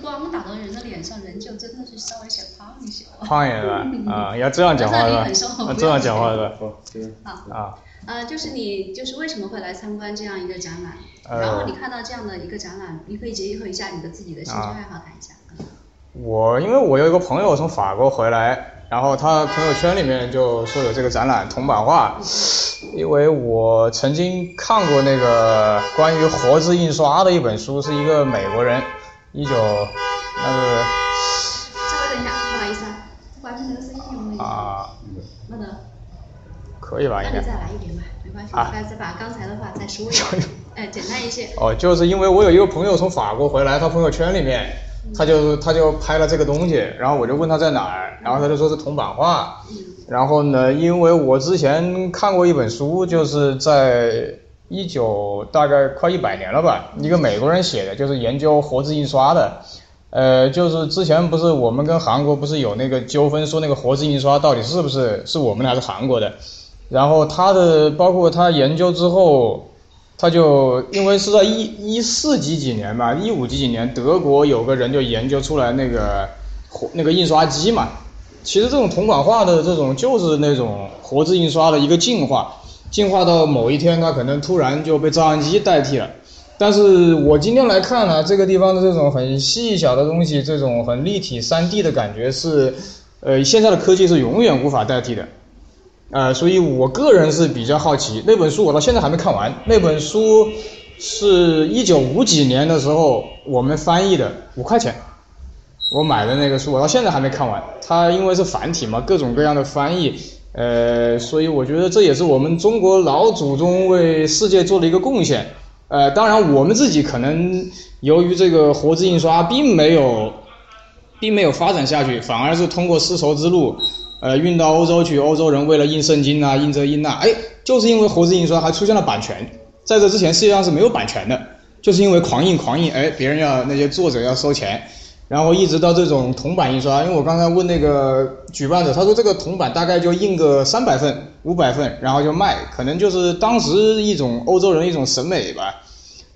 光打到人的脸上，人就真的是稍微显胖一些。胖一点是吧？啊，要这样讲话是吧？这样讲话是吧？好。啊。呃，就是你就是为什么会来参观这样一个展览？然后你看到这样的一个展览，你可以结合一下你的自己的兴趣爱好谈一下。我因为我有一个朋友从法国回来，然后他朋友圈里面就说有这个展览铜版画，因为我曾经看过那个关于活字印刷的一本书，是一个美国人，一九那个。稍微等一下，不好意思啊，关那个声音？啊。没得。可以吧？那你再来一遍吧，没关系，再再把刚才的话再说一遍，哎，简单一些。哦，就是因为我有一个朋友从法国回来，他朋友圈里面，他就他就拍了这个东西，然后我就问他在哪儿，然后他就说是铜版画。然后呢，因为我之前看过一本书，就是在一九大概快一百年了吧，一个美国人写的，就是研究活字印刷的。呃，就是之前不是我们跟韩国不是有那个纠纷，说那个活字印刷到底是不是是我们的还是韩国的？然后他的包括他研究之后，他就因为是在一一四几几年吧，一五几几年，德国有个人就研究出来那个活那个印刷机嘛。其实这种铜版画的这种就是那种活字印刷的一个进化，进化到某一天它可能突然就被照相机代替了。但是我今天来看呢，这个地方的这种很细小的东西，这种很立体三 D 的感觉是，呃，现在的科技是永远无法代替的。呃，所以我个人是比较好奇那本书，我到现在还没看完。那本书是一九五几年的时候我们翻译的，五块钱，我买的那个书，我到现在还没看完。它因为是繁体嘛，各种各样的翻译，呃，所以我觉得这也是我们中国老祖宗为世界做的一个贡献。呃，当然我们自己可能由于这个活字印刷并没有，并没有发展下去，反而是通过丝绸之路。呃，运到欧洲去，欧洲人为了印圣经啊，印这印那，哎，就是因为活字印刷还出现了版权，在这之前世界上是没有版权的，就是因为狂印狂印，哎，别人要那些作者要收钱，然后一直到这种铜版印刷，因为我刚才问那个举办者，他说这个铜版大概就印个三百份、五百份，然后就卖，可能就是当时一种欧洲人一种审美吧，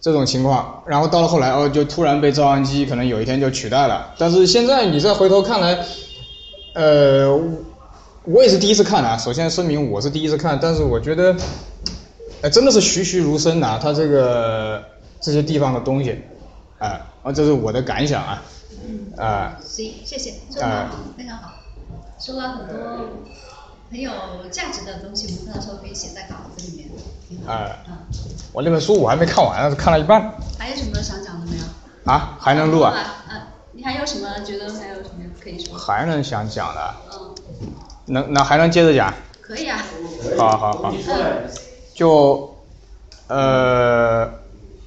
这种情况，然后到了后来哦，就突然被照相机可能有一天就取代了，但是现在你再回头看来，呃。我也是第一次看啊，首先声明我是第一次看，但是我觉得，哎，真的是栩栩如生呐，它这个这些地方的东西，啊，啊，这是我的感想啊，啊，行，谢谢，说的好，非常好，说了很多很有价值的东西，我们到时候可以写在稿子里面，挺好，啊，我那本书我还没看完，看了一半。还有什么想讲的没有？啊，还能录啊？嗯，你还有什么觉得还有什么可以说？还能想讲的？嗯。能那还能接着讲？可以啊。好好好。就，呃，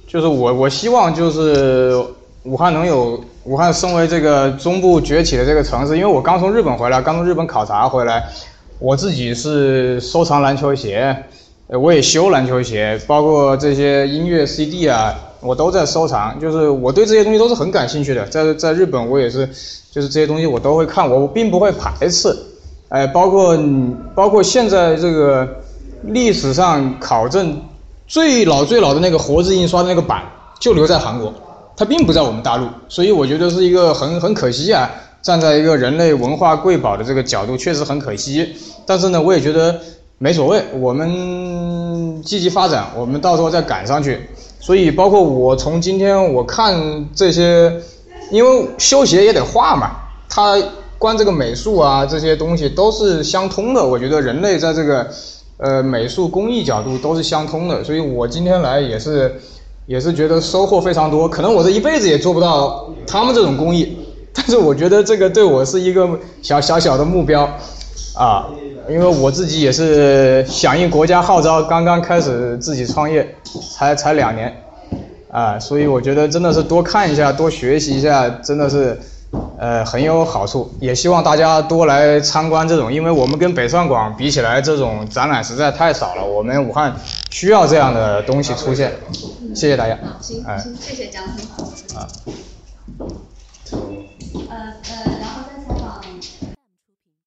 就是我我希望就是武汉能有武汉身为这个中部崛起的这个城市，因为我刚从日本回来，刚从日本考察回来，我自己是收藏篮球鞋，我也修篮球鞋，包括这些音乐 CD 啊，我都在收藏，就是我对这些东西都是很感兴趣的，在在日本我也是，就是这些东西我都会看，我并不会排斥。哎，包括包括现在这个历史上考证最老最老的那个活字印刷的那个版，就留在韩国，它并不在我们大陆，所以我觉得是一个很很可惜啊。站在一个人类文化瑰宝的这个角度，确实很可惜。但是呢，我也觉得没所谓，我们积极发展，我们到时候再赶上去。所以，包括我从今天我看这些，因为修鞋也得画嘛，它。关这个美术啊，这些东西都是相通的。我觉得人类在这个，呃，美术工艺角度都是相通的。所以我今天来也是，也是觉得收获非常多。可能我这一辈子也做不到他们这种工艺，但是我觉得这个对我是一个小小小的目标，啊，因为我自己也是响应国家号召，刚刚开始自己创业，才才两年，啊，所以我觉得真的是多看一下，多学习一下，真的是。呃，很有好处，也希望大家多来参观这种，因为我们跟北上广比起来，这种展览实在太少了。我们武汉需要这样的东西出现。谢谢大家。好，行，行，谢谢，讲的很好。啊。呃呃。